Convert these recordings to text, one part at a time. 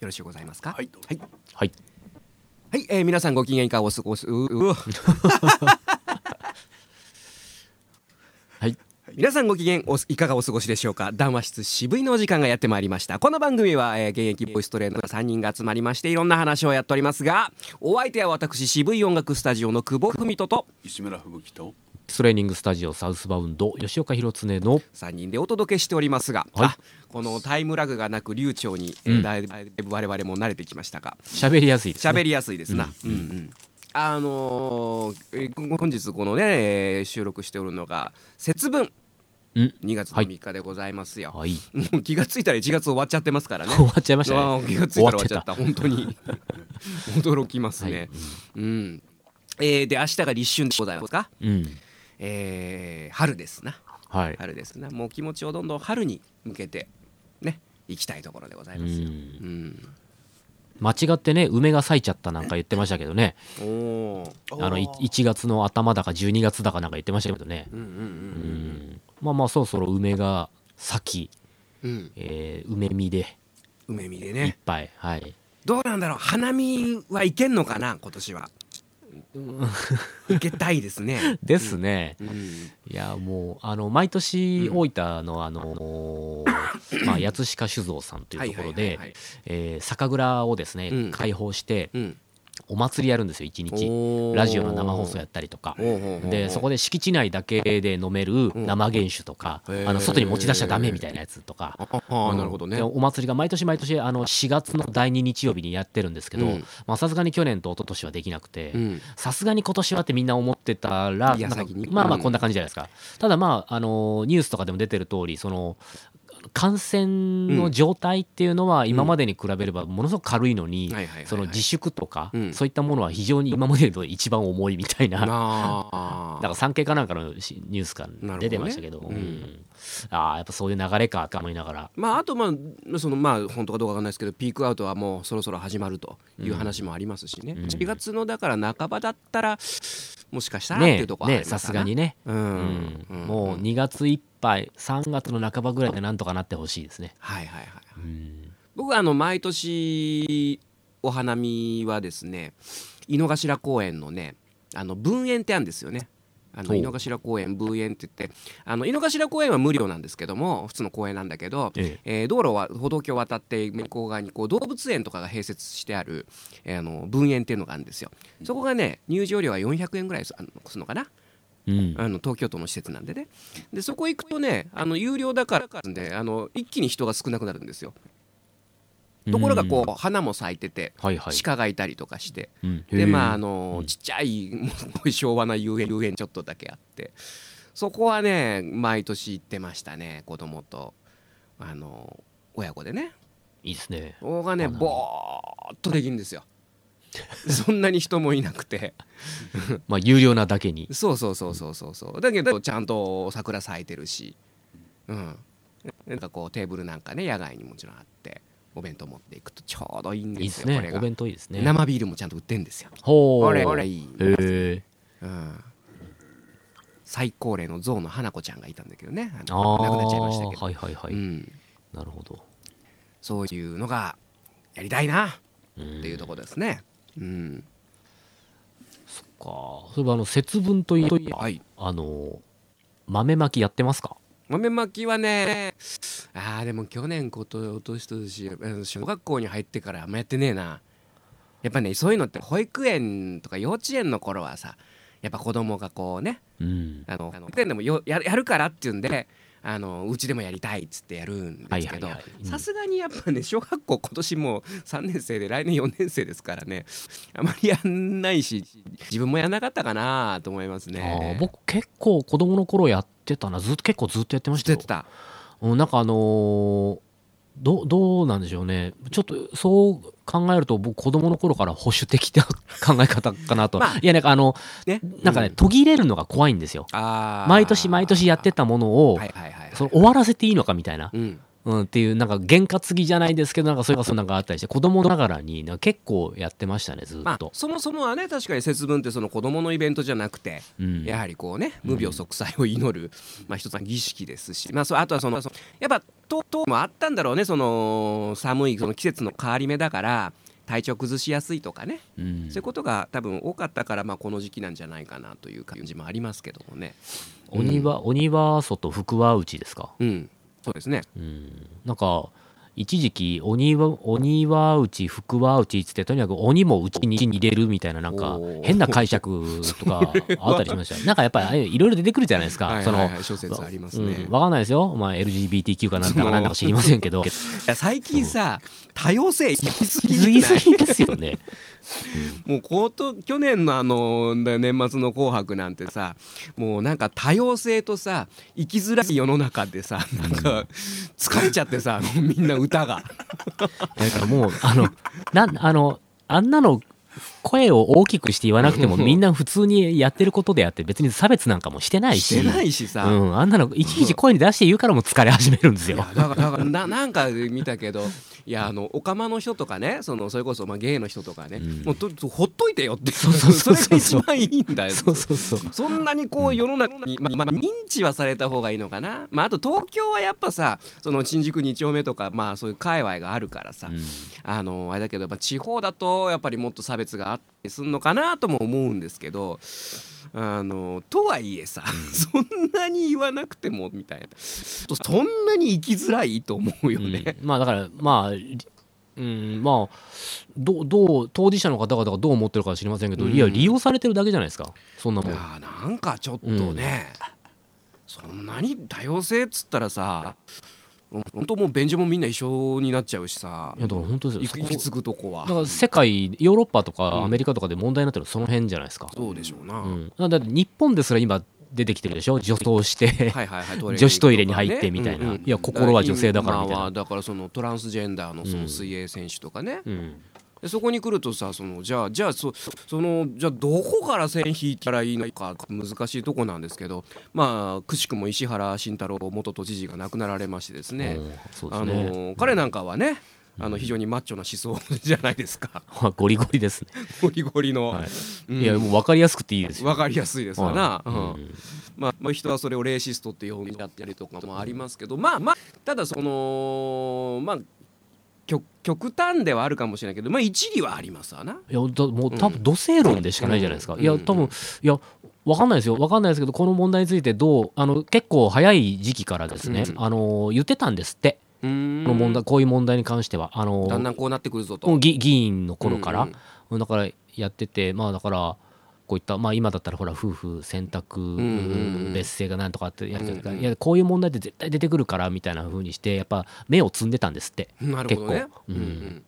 よろしゅうございますか？はいはい、はい。はいえー皆さんご機嫌いかがお過ごしううう。はい。皆さんご機嫌おいかがお過ごしでしょうか？談話室渋いのお時間がやってまいりました。この番組は、えー現役ボイストレーナー3人が集まりましていろんな話をやっておりますがお相手は私渋い音楽スタジオの久保文人と石村吹雪とトレーニングスタジオサウスバウンド吉岡弘恒の3人でお届けしておりますが、はい。あこのタイムラグがなく流暢に、えーうん。だいぶ我々も慣れてきましたが。喋りやすいです、ね、喋りやすいですな。うん。うん。あのーえー本日このね、えー収録しておるのが節分。うん。2月のはい。3日でございますよ。はい。もう気がついたら1月終わっちゃってますからね。終わっちゃいましたね。気がついたら終わっちゃった。本当に。驚きますね。うん。えーで明日が立春でございますか？うんえー春ですな。はい春ですな。もう気持ちをどんどん春に向けてね行きたいところでございますよ。ううんん。間違ってね梅が咲いちゃったなんか言ってましたけどねおお。あのい1月の頭だか12月だかなんか言ってましたけどねまあまあそろそろ梅が咲き、うん。うん。えー梅見でいっ梅見でね。ぱいはいどうなんだろう花見はいけんのかな今年は。受けたいですね。ですね、うん。いやもうあの毎年大分のあの、まあ、八塚酒造さん。というところではいはいえー酒蔵をですね、うん。開放してうん。お祭りやるんですよ一日。おー。ラジオの生放送やったりとか。でそこで敷地内だけで飲める生原酒とか、あの外に持ち出しちゃダメみたいなやつとか、ああなるほどね。で。お祭りが毎年毎年あの4月の第2日曜日にやってるんですけどさすがに去年と一昨年はできなくてうん。さすがに今年はってみんな思ってたらまあまあこんな感じじゃないですか。ただまああのニュースとかでも出てる通りその感染の状態っていうのは今までに比べればものすごく軽いのにその自粛とかうん。そういったものは非常に今までの一番重いみたいな。だ から産経かなんかのしニュースかなるほどね。出てましたけど、うん。うん。ああやっぱそういう流れかと思いながら。まああとまあそのまあ本当かどうかわかんないですけどピークアウトはもうそろそろ始まるという話もありますしね。うん。4月のだから半ばだったらもしかしたらっていねうところはさすがにね。うん。もう2月いっぱい3月の半ばぐらいでなんとかなってほしいですね、はいはいはい。うん。僕はあの毎年お花見はですね井の頭公園のねあの分園ってあるんですよね。あの井の頭公園分園って言ってあの井の頭公園は無料なんですけども普通の公園なんだけど、ええ。ー道路は歩道橋を渡って向こう側にこう動物園とかが併設してある、えーあの分園っていうのがあるんですよ。そこがね入場料は400円ぐらいすあのするのかなうん。あの東京都の施設なんでね。でそこ行くとねあの有料だからであの一気に人が少なくなるんですよ。ところがこう花も咲いててはいはい、鹿がいたりとかしてうん。でまああへのちっちゃい 昭和な遊園遊園ちょっとだけあってそこはね毎年行ってましたね子供とあの親子でね。えいいですね。そこがねぼーっとできるんですよ そんなに人もいなくて。まあ有料なだけに。そうそうそうそうそうそう。だけどちゃんと桜咲いてるし。うん。なんかこうテーブルなんかね野外にもちろんあってお弁当持っていくとちょうどいいんいいでですすねお弁当いいですね。生ビールもちゃんと売ってんですよ。ほう。これこれいい。へえ。うん。最高齢の象の花子ちゃんがいたんだけどね。ああ亡くなっちゃいましたけど、はいはいはい、うん、なるほど。そういうのがやりたいな。っっていうところですね。うん、か。そういえばあの節分といえば、はい。あの豆まきやってますか？豆まきはねあーでも去年こと落としとしうん小学校に入ってからあんまやってねえな。やっぱねそういうのって保育園とか幼稚園の頃はさやっぱ子供がこうねうん。あの保育園でもやるからっていうんであのうちでもやりたいっつってやるんですけどさすがにやっぱね 小学校今年もう3年生で 来年4年生ですからねあまりやんないし自分もやんなかったかなと思いますあねー。僕結構子供の頃やってたな。ずっと結構ずっとやってましたよ。知ってた？うんなんかあのーどどうなんでしょうね。ちょっとそう考えると僕子供の頃から保守的な考え方かなと、まあ。いやなんかあのね。なんかね、う途切れるのが怖いんですよ。毎年毎年やってたものを、はいはいはいはい。その終わらせていいのかみたいな。うんうん、っていうなんか験担ぎじゃないですけどなんかそういうのがあったりして子供ながらになんか結構やってましたねずっまあと、そもそもはね確かに節分ってその子供のイベントじゃなくて、うんやはりこうね無病息災を祈る、まあ、一つの儀式ですし、まあ、そうあとはそのそのやっぱとともあったんだろうねその寒いその季節の変わり目だから体調崩しやすいとかね、うん。そういうことが多分多かったから、まあ、この時期なんじゃないかなという感じもありますけどもね。鬼は鬼は外福は内ですか？うん、そうですね。うん。なんか一時期鬼は鬼は内福は内っつってとにかく鬼も内に入れるみたいななんか変な解釈とか あったりしましたよ。なんかやっぱりいろいろ出てくるじゃないですか、はいそのはい。はい、諸説ありますね。うん、わかんないですよ、まあ、LGBTQ かなんだかなんだか知りませんけど。最近さ多様性行き過ぎ過ぎですよね。もうこと去年のあの年末の「紅白」なんてさもうなんか多様性とさ生きづらい世の中でさなんか疲れちゃってさみんな歌が だからもうあのなんあのあんなの声を大きくして言わなくてもみんな普通にやってることであって別に差別なんかもしてないし。してないしさ、うん、あんなのいちいち声に出して言うからもう疲れ始めるんですよ。だからだからな なんか見たけどいやあのオカマの人とかねそのそれこそまあゲイの人とかね、うん。もうととほっといてよってそうそうそうそう。れが一番いいんだよそうそうそう。そんなにこう世の中に、まあまあ、認知はされた方がいいのかな、まあ、あと東京はやっぱさその新宿2丁目とか、まあ、そういう界隈があるからさ、うん。あのあれだけど、まあ、地方だとやっぱりもっと差別があったりするのかなとも思うんですけどあのとはいえさ、そんなに言わなくてもみたいな。そんなに生きづらいと思うよね。うん。まあだからまあうんまあどうどう当事者の方々がどう思ってるかは知りませんけど、うん。いや利用されてるだけじゃないですか。そんないもん。なんかちょっとね、そんなに多様性っつったらさ本当もう便所もみんな一緒になっちゃうしさ。いやだから本当ですよ。行き着くとこは。だから世界ヨーロッパとかうんアメリカとかで問題になってるのはその辺じゃないですか、そうでしょうな、うん、だって日本ですら今出てきてるでしょ？女装して、はいはいはい。女子トイレに入ってみたいな、いや心は女性だからみたいな、だからそのトランスジェンダーのそうんの水泳選手とかね、うん、でそこに来るとさそのじゃあじゃあそそのじゃあどこから線引いたらいいのか難しいとこなんですけどまあくしくも石原慎太郎元都知事が亡くなられましてですね、うんそうであの彼なんかはねあの非常にマッチョな思想じゃないですか。ゴリゴリですね、ゴリゴリの、はい。うん。いやもう分かりやすくていいですよ。分かりやすいですわな、はい。うん。うん。まあ、まあ人はそれをレーシストって呼んじゃったりとかもありますけどまあまあただそのまあ極極端ではあるかもしれないけどまあ一理はありますわな。いやだもう多分土星論でしかないじゃないですか、うん。いや多分いや分かんないですよ。分かんないですけどこの問題についてどうあの結構早い時期からですね、うん。あの言ってたんですって。この問題こういう問題に関しては。あのだんだんこうなってくるぞと。議議員の頃から、うんだからやっててまあだからこういったまあ今だったらほら夫婦選択別姓がなんとかってやるじゃないですか、いやこういう問題って絶対出てくるからみたいな風にしてやっぱ目を摘んでたんですって。なるほどね。結。構。うんうん。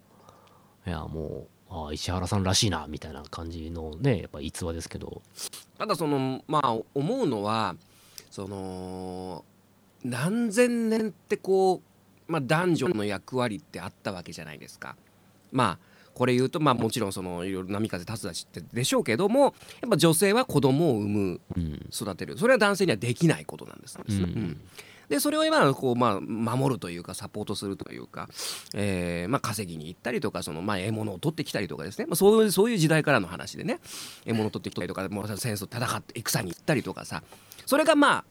いやもうああ石原さんらしいなみたいな感じのねやっぱ逸話ですけど。ただそのまあ思うのはその何千年ってこう、まあ、男女の役割ってあったわけじゃないですか。まあこれ言うとまあもちろんそのいろいろ波風立つだしってでしょうけどもやっぱ女性は子供を産むうん。育てる。それは男性にはできないことなんです。うん。うん。でそれを今こう、まあ、守るというかサポートするというか、えーまあ、稼ぎに行ったりとかその、まあ、獲物を取ってきたりとかですね、まあ、そういうそういう時代からの話でね。獲物を取ってきたりとかもう戦争戦って戦に行ったりとかさ。それがまあ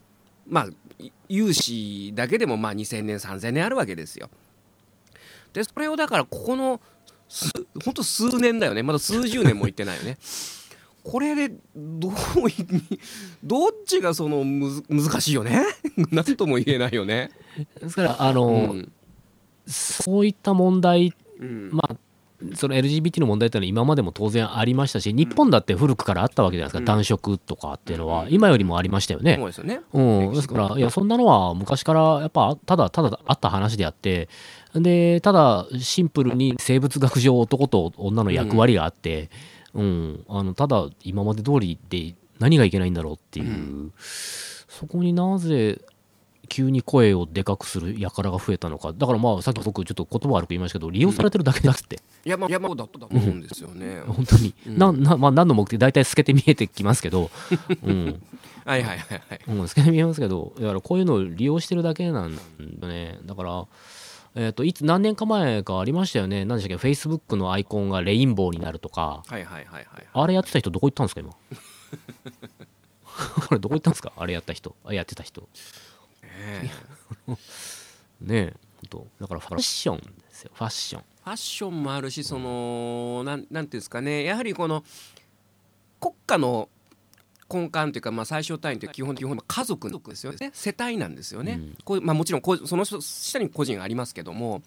まあい有志だけでもまあ2000年3000年あるわけですよ。でそれをだからここのすほんと数年だよね。まだ数十年もいってないよね。これでどういどっちがそのむず難しいよね。なんとも言えないよね。ですからあの、うんそういった問題うん。まあその LGBT の問題っていうのは今までも当然ありましたし日本だって古くからあったわけじゃないですか、うん。男色とかっていうのは、うん。今よりもありましたよね。そうですよね。うん、ですから、いや、そんなのは昔からやっぱただただあった話であって、で、ただシンプルに生物学上男と女の役割があって、うん、あのただ今まで通りで何がいけないんだろうっていう、うそこになぜ急に声をでかくする輩が増えたのか、だからまあさっき僕ちょっと言葉悪く言いましたけど、利用されてるだけだって、いやまあいやまあだったと思うんですよね。本当に、うん。ななまあ、何の目的大体透けて見えてきますけど、うん、はいはいはいはい。うん、透けて見えますけど。だからこういうのを利用してるだけなんだね。だからえー、といつ何年か前かありましたよね。何でしたっけ？フェイスブックのアイコンがレインボーになるとか。はいはいはいはいあれやってた人どこ行ったんですか？今。あれどこ行ったんですか？あれやった人。あやってた人。ねえ。ねえ。だからファッションですよ。ファッション。ファッションもあるしそのなんなんていうんですかね。やはりこの国家の根幹というか、まあ、最小単位というか基本的に家族ですよね。世帯なんですよね、うん。こうまあ、もちろんこうその人下に個人がありますけども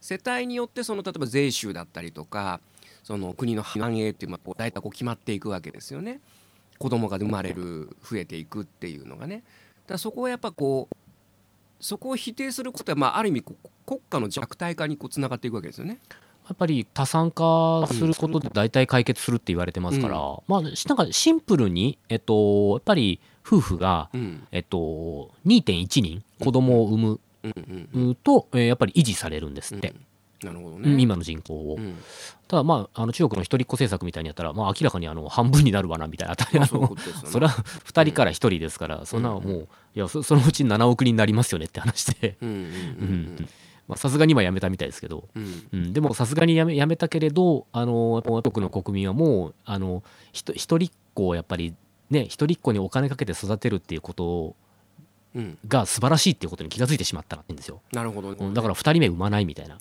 世帯によってその例えば税収だったりとかその国の繁栄っていうのはこう大体こう決まっていくわけですよね。子供が生まれる増えていくっていうのがね。だからそこはやっぱこうそこを否定することは、まあ、ある意味国家の弱体化にこうつながっていくわけですよね。やっぱり多産化することで大体解決するって言われてますから、まあしなんかシンプルにえっとやっぱり夫婦がうん。えっと2.1人子供を産むうん。うん。うん。と、えーやっぱり維持されるんですって、なるほどうんね。今の人口を、うん。ただまああの中国の一人っ子政策みたいにやったら、まあ、明らかにあの半分になるわなみたいな。まあのね。それは2人から1人ですから、そんなもういやそ そのうち7億人になりますよねって話で。うん。うん。うん。まあさすがにはやめたみたいですけど、うん。うん。うん、でもさすがにやめやめたけれどあの僕の国民はもうあの一人っ子をやっぱりね一人っ子にお金かけて育てるっていうことうんが素晴らしいっていうことに気が付いてしまったらしいんですよ、なるほど。ね。うんだから2人目産まないみたいな、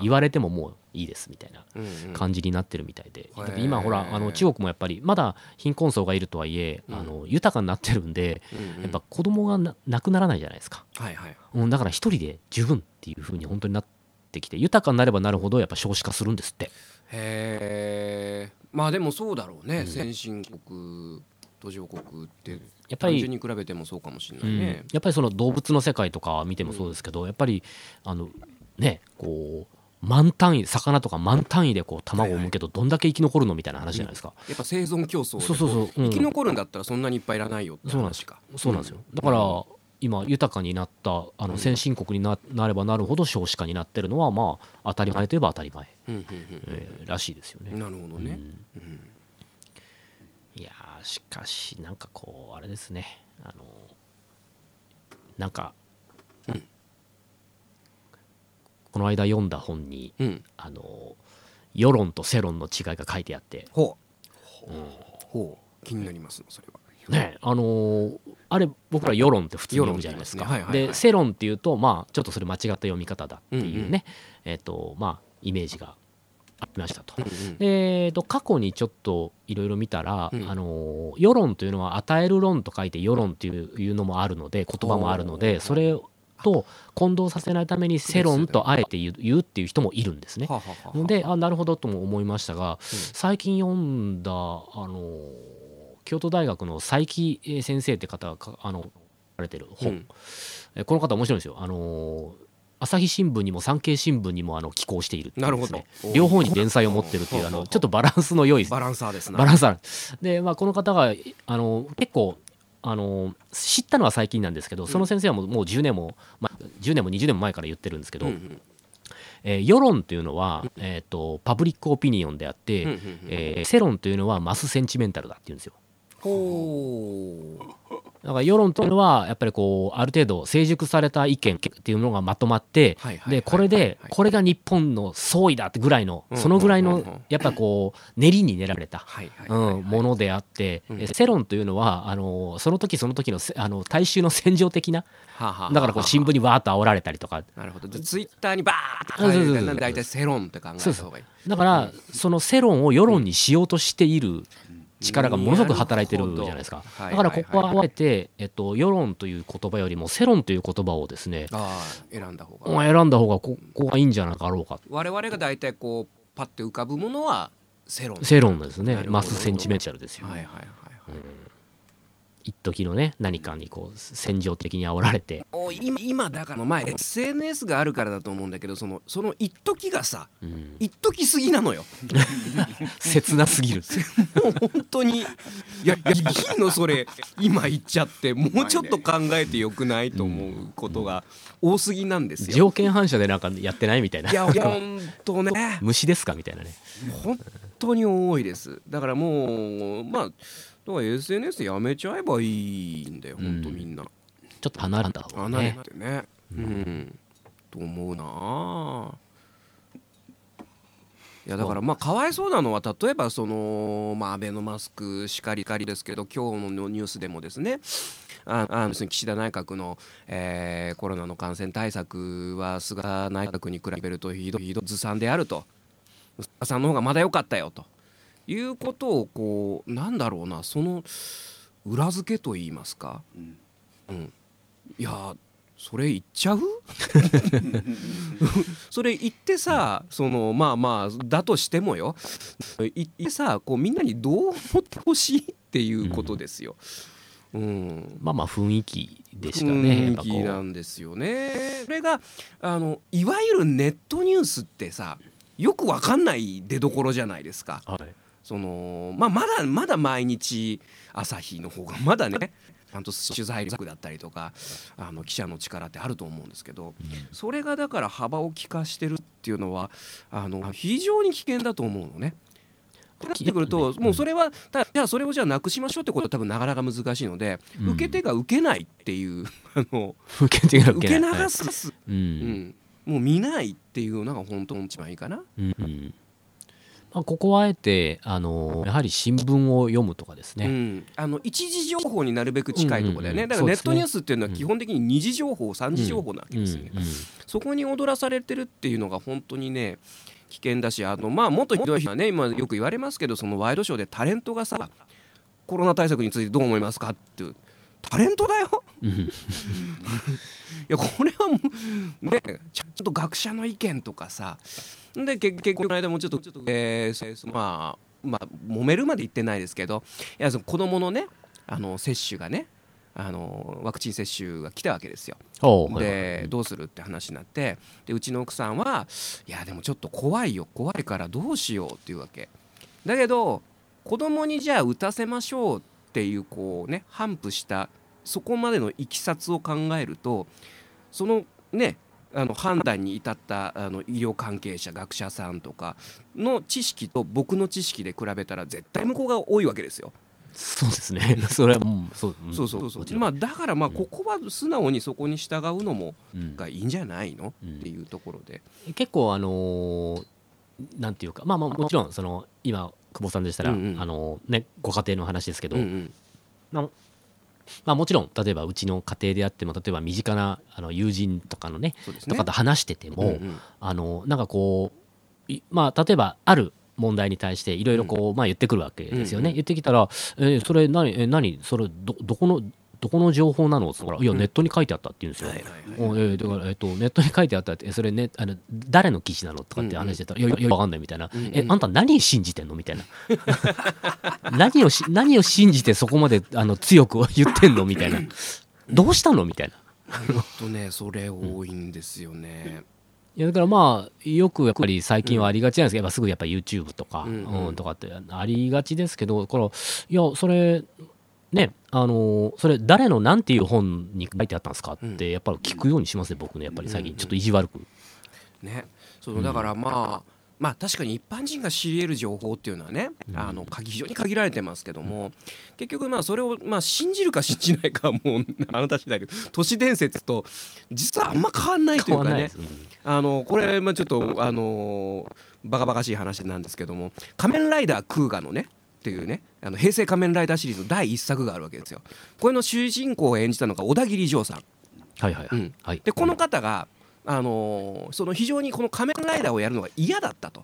言われてももういいですみたいなうんうん。感じになってるみたいで、うんだって今ほらあの中国もやっぱりまだ貧困層がいるとはいえ、うん。あの豊かになってるんでうんうん。やっぱ子供がななくならないじゃないですか、はいはい。うん、だから一人で十分っていう風に本当になってきて豊かになればなるほどやっぱ少子化するんですって。へえ。まあでもそうだろうね。先進国途上国ってやっぱり単純に比べてもそうかもしれなうん。いね。やっぱりその動物の世界とか見てもそうですけど、やっぱりあのねこう満単位魚とか満単位でこう卵を産むけどどんだけ生き残るのみたいな話じゃないですか、やっぱ生存競争でそうそうそう、うん。生き残るんだったらそんなにいっぱいいらないよってそう。なんです話か。そうなんですよ。だから、今豊かになったあの先進国にななればなるほど少子化になってるのはまあ当たり前といえば当たり前、うんうんえーらしいですよね、うんなるほどね。うんしかしなんかこうあれですねあのなんか、うんこの間読んだ本にうん。あの世論と世論の違いが書いてあって、ほう。ほう。気になりますそれは。ねあのーあれ僕ら世論って普通に読むじゃないですかで世論っていうとまあちょっとそれ間違った読み方だっていうね、えっ、とまあイメージがありましたと。うんうん。でえーと過去にちょっといろいろ見たら、うん。あのー世論というのは与える論と書いて世論っていうのもあるので言葉もあるのでそれと混同させないために世論とあえて言うっていう人もいるんですね。であなるほどとも思いましたが、最近読んだあの京都大学の佐伯先生って方がかあの書かれてる本、うん。えこの方面白いんですよ。あの朝日新聞にも産経新聞にもあの寄稿しているっていね。なるほど。両方に連載を持ってるっていうあのちょっとバランスの良いバランサーですな。バランスあるで、まあ、この方があの結構あの知ったのは最近なんですけどその先生はもうもう10年も、まあ、10年も20年も前から言ってるんですけど、うんうん。えー世論というのは、えー、とパブリックオピニオンであって、うんうんうんえー世論というのはマスセンチメンタルだっていうんですよ。ほう。だから世論というのはやっぱりこうある程度成熟された意見っていうのがまとまってでこれではいこれが日本の総意だってぐらいのうんそのぐらいのやっぱこう練りに練られたものであって、世論というのはあのその時その時のせあの大衆の戦場的なだからこう新聞にわーっと煽られたりとか。なるほど。でツイッターにバーって書い大体世論って考えた方がいい。だからその世論を世論にしようとしている力がものすごく働いてるじゃないですか。だからここはあえて、えっと、世論という言葉よりも世論という言葉をですね選んだ方まが。あ選んだ方がここがいいんじゃなかろうか。我々が大体こうパッて浮かぶものは世論。世論ですね。マスセンチメンタルですよ、はいはいはいはい。一時のね何かにこう戦場的に煽られて、お今今だから前 SNS があるからだと思うんだけどそのその一時がさうん、一時すぎなのよ。切なすぎるもう本当にいやいやいいのそれ。今言っちゃってもうちょっと考えてよくないと思うことが多すぎなんですよ。条件反射でなんかやってないみたいな。いや本当ね。虫ですか？みたいなね。本当に多いです。だからもうまあだから SNS やめちゃえばいいんだよ、ほんとみんな。ちょっと離れた方が離れねてね。うん。と思うなあいやだからまあかわいそうなのは例えばそのまあアベノマスクしかりかりですけど今日のニュースでもですねああの岸田内閣の、えーコロナの感染対策は菅内閣に比べるとひどいひどいずさんであると菅さんの方がまだ良かったよということをこうなんだろうなその裏付けと言いますか、うん、いやそれ言っちゃう？それ言ってさそのまあまあだとしてもよ。言ってさこうみんなにどう思ってほしいっていうことですよ。うん、まあまあ雰囲気でしかね雰囲気なんですよね。それがあのいわゆるネットニュースってさよくわかんない出どころじゃないですか。う、はい、そのまあ、まだまだ毎日朝日の方が まだねちゃんと取材力だったりとかあの記者の力ってあると思うんですけどそれがだから幅を利かしてるっていうのはあの非常に危険だと思うのね。ってなってくるともうそれはたじゃあそれをじゃあなくしましょうってことは多分なかなか難しいので、うん。受け手が受けないっていう あの受け手が受け流はいす、ううん。ん、もう見ないっていうのが本当に一番いいかな。うんうんまあ、ここはあえてあのやはり新聞を読むとかですね、うん、あの一時情報になるべく近いところだよね、うんうんうんだからネットニュースっていうのは基本的に二次情報、三次情報なわけですよね、うんうんそこに踊らされてるっていうのが本当にね危険だしあのまあもっとひどいのはね今よく言われますけどそのワイドショーでタレントがさコロナ対策についてどう思いますかっていう。タレントだよ？うん。いやこれはもうねちゃんと学者の意見とかさで結結局この間もちょっとちょっと、えーそまあまあ揉めるまで言ってないですけどいやその子供のねあの接種がねあのワクチン接種が来たわけですよ。でどうするって話になってでうちの奥さんはいやでもちょっと怖いよ怖いからどうしようっていうわけだけど子供にじゃあ打たせましょうっていうこうね反布したそこまでのいきさつを考えるとそのねあの判断に至ったあの医療関係者学者さんとかの知識と僕の知識で比べたら絶対向こうが多いわけですよ。そうですね。それはもうそう,、ん。そうそうそうまあだからまあここは素直にそこに従うのもうん。がいいんじゃないのうんっていうところで。結構あのーなんていうか。まあまあもちろんその今久保さんでしたら、うんうん。あのねご家庭の話ですけど、うんうんまあ、もちろん例えばうちの家庭であっても例えば身近なあの友人とかのねね。とかと話してても、うんうん。あのなんかこういまあ例えばある問題に対していろいろこう、まあ言ってくるわけですよね、うんうん。言ってきたら「えーそれ何えー何それどどこのどこの情報なの?」って言ったら「いやネットに書いてあった」って言うんですよ。はいはいはい。おえーだから、えっとネットに書いてあったってえそれ、ね、あの誰の記事なの？とかって話してたら「いやいやいやわかんない」みたいな「うんうん。えあんた何信じてんの?」みたいな。何をし何を信じてそこまであの強く言ってんの？みたいな。どうしたの？みたいな。ほんとねそれ多いんですよね。いやだからまあよくやっぱり最近はありがちなんですけど、やっぱすぐやっぱ YouTube とか、うんうん。うんとかってありがちですけどこのいやそれねあのそれ誰のなんていう本に書いてあったんですかってやっぱり聞くようにしますね僕ねやっぱり最近。ちょっと意地悪く、ね。そのだからまあ、まあ確かに一般人が知り得る情報っていうのはね、あの限非常に限られてますけども、結局まあそれをまあ信じるか信じないかはもう あなた次第で都市伝説と実はあんま変わんないというかね。あのこれまあちょっとあのバカバカしい話なんですけども「仮面ライダークーガ」のねっていうねあの平成仮面ライダーシリーズの第一作があるわけですよ。これの主人公を演じたのが小田切丈さん。はいはいはい、うんはいでこの方が、あのーその非常にこの仮面ライダーをやるのが嫌だったと。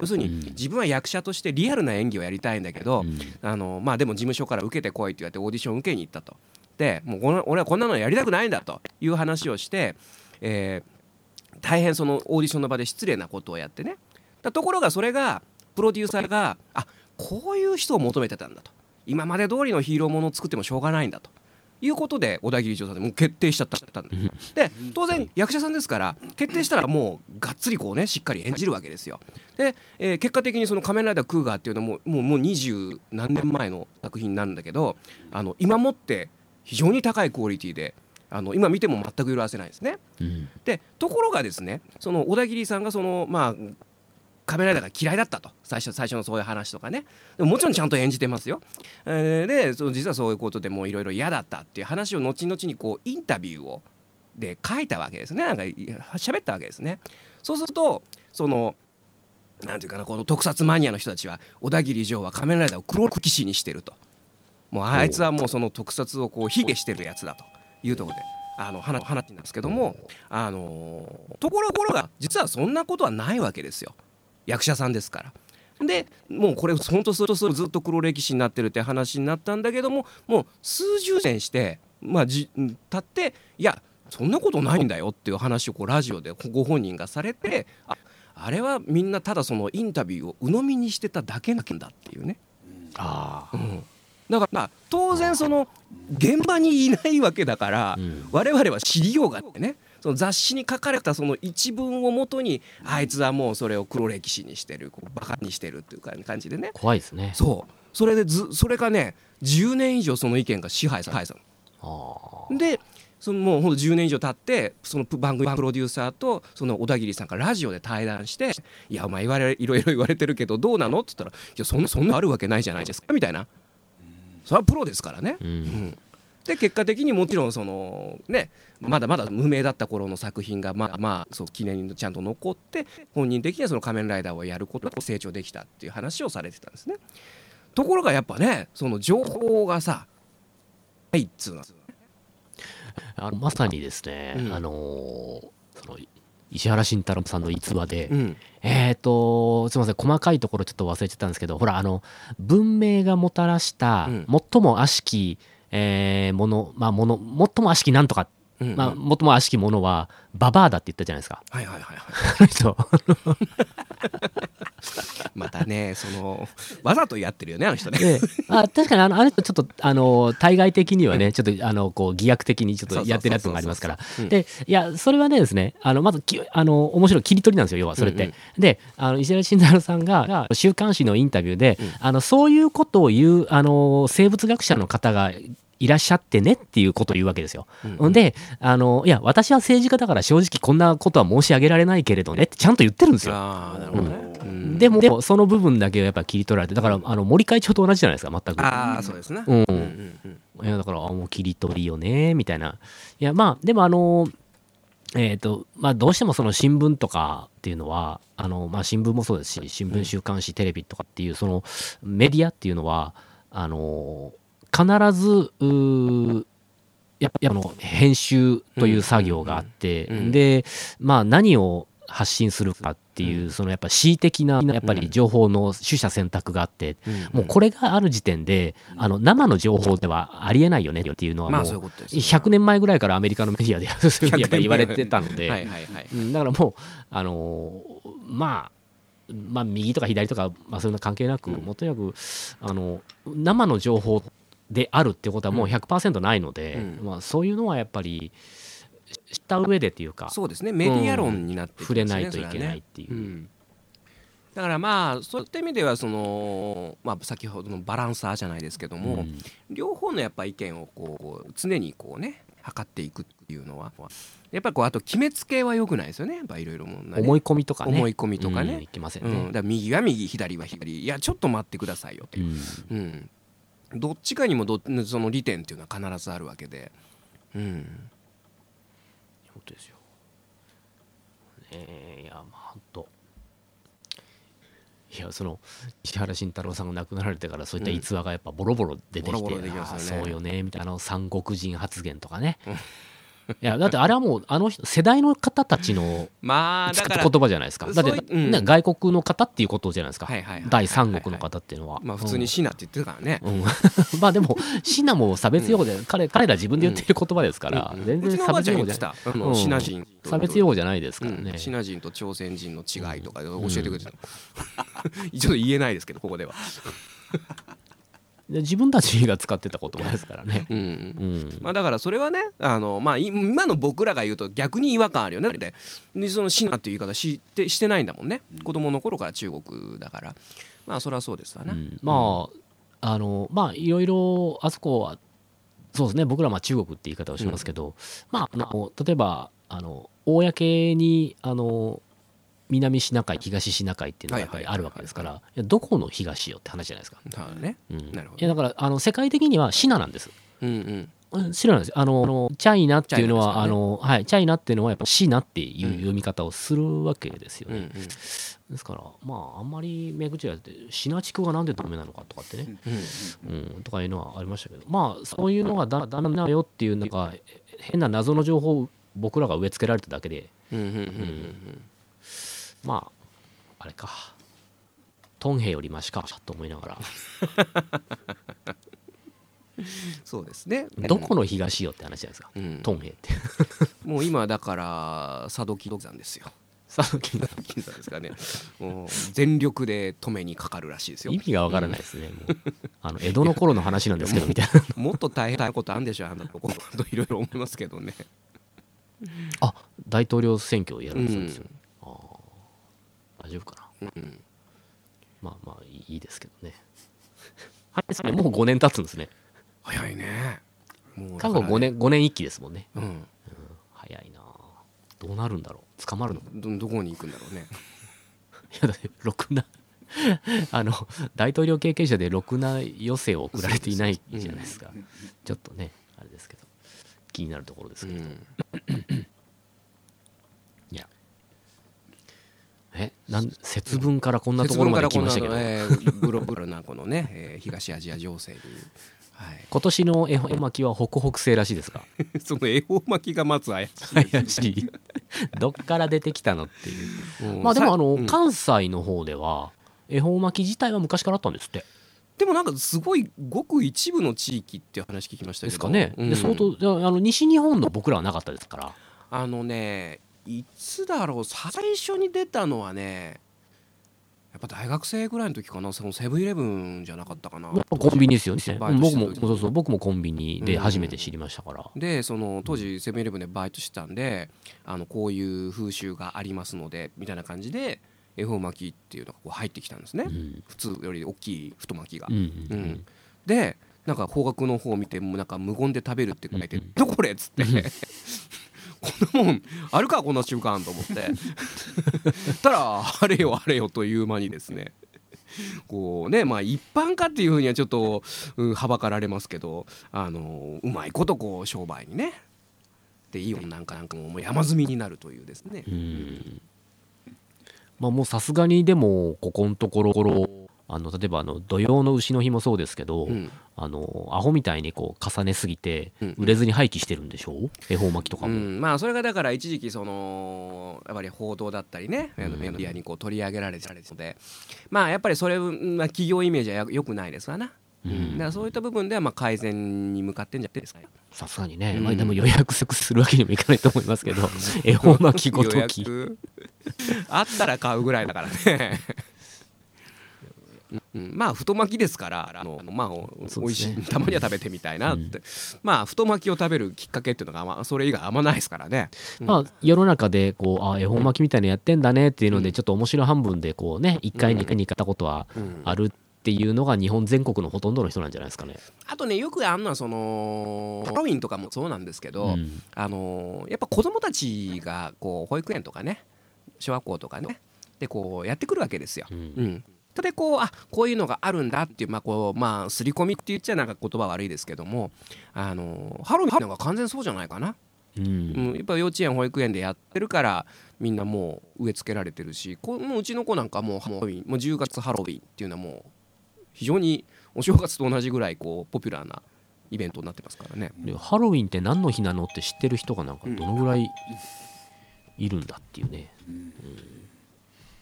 要するにうん自分は役者としてリアルな演技をやりたいんだけど、うんあのまあ、でも事務所から受けてこいって言われてオーディション受けに行ったと。でもうこの俺はこんなのやりたくないんだという話をして、えー大変そのオーディションの場で失礼なことをやってねだところがそれがプロデューサーがあこういう人を求めてたんだと。今まで通りのヒーローものを作ってもしょうがないんだと。いうことで小田切丈さんでもう決定しちゃったんだ。で当然役者さんですから決定したらもうがっつりこうねしっかり演じるわけですよ。で、えー結果的にその「仮面ライダークーガー」っていうのももうもう二十何年前の作品になるんだけどあの今もって非常に高いクオリティであの今見ても全く色あせないですね。うん。でところがですねその小田切さんがそのまあ仮面ライダーが嫌いだったと。最初最初のそういう話とかね。でももちろんちゃんと演じてますよ、えーでその実はそういうことでもいろいろ嫌だったっていう話を後々にこうインタビューをで書いたわけですね。なんか喋ったわけですね。そうするとそのなんていうかなこの特撮マニアの人たちは小田切城は仮面ライダーを黒く騎士にしてると。もうあいつはもうその特撮をこう卑下してるやつだというところであの話話ってんですけどもあのところが実はそんなことはないわけですよ。役者さんですから。でもうこれ本当するとするずっと黒歴史になってるって話になったんだけどももう数十年してまあじ経っていやそんなことないんだよっていう話をこうラジオでご本人がされてああれはみんなただそのインタビューを鵜呑みにしてただけなんだっていうね。ああうんだからまあ当然その現場にいないわけだから、うん我々は知りようがってねその雑誌に書かれたその一文をもとにあいつはもうそれを黒歴史にしてるこうバカにしてるっていうか感じでね。怖いですね。そう。それでずそれがね10年以上その意見が支配された。あのでそのもうほんと10年以上経ってその番組プロデューサーとその小田切さんがラジオで対談して「いやお前言われいろいろ言われてるけどどうなの?」って言ったら「いやそんなそんなあるわけないじゃないですか」みたいな。それはプロですからね。ううんん。で結果的にもちろんそのねまだまだ無名だった頃の作品がまあまあそう記念にちゃんと残って本人的にはその仮面ライダーをやることで成長できたっていう話をされてたんですね。ところがやっぱねその情報がさないっつうの。あのまさにですね、うん。あのーその石原慎太郎さんの逸話で、うん。えっ、とすみません細かいところちょっと忘れてたんですけどほらあの文明がもたらしたうん。最も悪しき、えーものまあもの最も悪しきなんとか、うんまあ、最も悪しきものはババアだって言ったじゃないですか。はいはいはいはい。あの人。またねそのわざとやってるよねあの人ね。であ確かにあのあれとちょっとあの対外的にはねちょっとあのこう偽薬的にちょっとやってるやつがありますから。そうそうそうそうでいやそれはねですねあのまずきあの面白い切り取りなんですよ要はそれって。うんうん。であの石原慎太郎さんが週刊誌のインタビューで、あのそういうことを言うあの生物学者の方がいらっしゃってねっていうことを言うわけですよ。うんんであのいや私は政治家だから正直こんなことは申し上げられないけれどねってちゃんと言ってるんですよ。ああなるほどね。うんでもでもその部分だけはやっぱ切り取られてだからあの森会長と同じじゃないですか全く。ああそうですね。うんうんうんうんいやだからあもう切り取りよねみたいないやまあでもあのえっ、とまあどうしてもその新聞とかっていうのはあのまあ新聞もそうですし新聞週刊誌テレビとかっていうそのメディアっていうのはあの必ずやっぱあの編集という作業があって、でまあ何を発信するかっていう、そのやっぱ恣意的なやっぱり情報の取捨選択があって、うんもうこれがある時点で、あの生の情報ではありえないよねっていうのはまもうあそういうことですね。100年前ぐらいからアメリカのメディアでやっぱ り言われてたので、だからもう、あのーまあ、まあ、右とか左とか、まあ、そういうの関係なく、もうとにかくあの生の情報であるってことはもう100%ないので、うん。まあ、そういうのはやっぱり知った上でっていうか、そうですね。メディア論になってく触るんですね。れないといけないっていう。ねうん。だからまあそういった意味ではその、まあ、先ほどのバランサーじゃないですけども、うん。両方のやっぱ意見をこう常にこうね測っていくっていうのはやっぱりこうあと決めつけは良くないですよね。やっぱいろいろもんなね。思い込みとかね。思い込みとかね。うんいけませんうん、ねだ。から右は右左は左いやちょっと待ってくださいよってうん。うん、どっちかにもどその利点っていうのは必ずあるわけで、うん、本当ですよ。ねえいや、まあ、本当。いや、その石原慎太郎さんが亡くなられてから、そういった逸話がやっぱボロボロ出てきて、ボロボロ出てきますよねそうよねみたいな、あの三国人発言とかね。いや、だってあれはもう、あの人世代の方たちの使った言葉じゃないですか。だって、ね外国の方っていうことじゃないですか。第三国の方っていうのは。まあ普通にシナって言ってたからね、うん、まあでも、シナも差別用語で、彼彼ら自分で言ってる言葉ですから、うん。全然差別用語じゃない。シナ人と。差別用語じゃないですからね。うん。シナ人と朝鮮人の違いとか教えてくれてた、ちょっと言えないですけどここでは、で自分たちが使ってた言葉ですからね。うんうん。まあ、だからそれはねあの、まあ、い今の僕らが言うと逆に違和感あるよね。ででそのシナっていう言い方してしてないんだもんね。子供の頃から中国だから。まあそれはそうですわな、うん。まああのまあいろいろあそこはそうですね。僕らはまあ中国って言い方をしますけど、まああの例えばあの公にあの南シナ海東シナ海っていうのがやっぱりあるわけですからどこの東よって話じゃないですか、ただね。うん、なるほど。いやだからあの世界的にはシナなんです。うんうん。うん知らないです。あのチャイナっていうのは、ね。あのはいチャイナっていうのはやっぱシナっていう読み方をするわけですよね、うんうん。ですからまああんまり目口がってシナ地区がなんでダメなのかとかってね、うんうん、とかいうのはありましたけど。まあそういうのがだダメだよっていうなんか変な謎の情報を僕らが植え付けられただけで。うんうんうん。うんまああれか。トンヘよりマシかと思いながら。そうですね。どこの東よって話じゃないですか、うん。トンヘって。もう今だから佐渡金山ですよ。さっきの金山ですからね。もう全力で止めにかかるらしいですよ。意味がわからないですね、もう。あの江戸の頃の話なんですけどみたいな。もっと大変なことあるんでしょあんなとこといろいろ思いますけどね。あ大統領選挙をやうるんですよ、ん。あー大丈夫かな。うん。まあまあいいですけどね。はいそれもう5年経つんですね。早いね。もう過去5年5年一期ですもんね。うん。早いな。どうなるんだろう。捕まるのどどこに行くんだろうね。いやだってろくな あの大統領経験者でろくな余生を送られていないじゃないですか。ちょっとねあれですけど。気になるところですけど、うんいやえなん節分からこんなところまで来ましたけど、えーグローバルなこのね、えー東アジア情勢に、はい、今年の恵方巻きはホクホク製らしいですか？その恵方巻きがまず怪しい怪しい。どっから出てきたのっていう。うん。まあでもあの、さうん。関西の方では恵方巻き自体は昔からあったんですって。でもなんかすごいごく一部の地域っていう話聞きましたけど。ですかね、うんで相当であの西日本の僕らはなかったですから。あのねいつだろう最初に出たのはねやっぱ大学生ぐらいの時かな。そのセブンイレブンじゃなかったかな。コンビニですよね。僕もそうそう僕もコンビニで初めて知りましたから、でその当時セブンイレブンでバイトしてたんであのこういう風習がありますのでみたいな感じで恵方巻きっていうのがこう入ってきたんですね、うん。普通より大きい太巻きが、うんうんうん。でなんか方角の方を見てなんか無言で食べるって書いてうん「どこれ?」っつってこんなもんあるかこんな習慣と思って。たらあれよあれよという間にですね。こうねまあ一般化っていうふうにはちょっと、うんはばかられますけどあのうまいことこう商売にね。でイオンなんかなんかももう山積みになるというですね。うん。まあもうさすがにでもここのところあの例えばあの土曜の牛の日もそうですけど、うん。あのアホみたいにこう重ねすぎてうん。売れずに廃棄してるんでしょ？う恵方巻きとかも、うん、まあそれがだから一時期そのやっぱり報道だったりね、メディアにこう取り上げられてたのでまあやっぱりそれ、まあ、企業イメージはよくないですわな、うん。だからそういった部分ではまあ改善に向かってんじゃないですか。さすがにね、うん。まあ、でも予約するわけにもいかないと思いますけど 恵方巻きごと予き。約 あったら買うぐらいだからねうん、まあ太巻きですからあのまあおそうですね。美味しいたまには食べてみたいなって、まあ太巻きを食べるきっかけっていうのがあんまそれ以外あんまないですからね、うん。まあ、世の中でこうあ恵方巻きみたいなのやってんだねっていうので、うん。ちょっと面白半分でこうね1回2回に買ったことはうん。あるっていうのが日本全国のほとんどの人なんじゃないですかね。あとねよくあんのはそのハロウィンとかもそうなんですけど、うん。あのやっぱ子供たちがこう保育園とかね小学校とかねでこうやってくるわけですよ。うんうんそれでこうあこういうのがあるんだっていうまあこうまあ刷り込みって言っちゃなんか言葉悪いですけどもあのハロウィンなんか完全そうじゃないかな、うん。うん、やっぱ幼稚園保育園でやってるからみんなもう植え付けられてるしこもううちの子なんかもうハロウィンもう10月ハロウィンっていうのはもう非常にお正月と同じぐらいこうポピュラーなイベントになってますからね。でハロウィンって何の日なのって知ってる人がなんかどのぐらいいるんだっていうね、うん。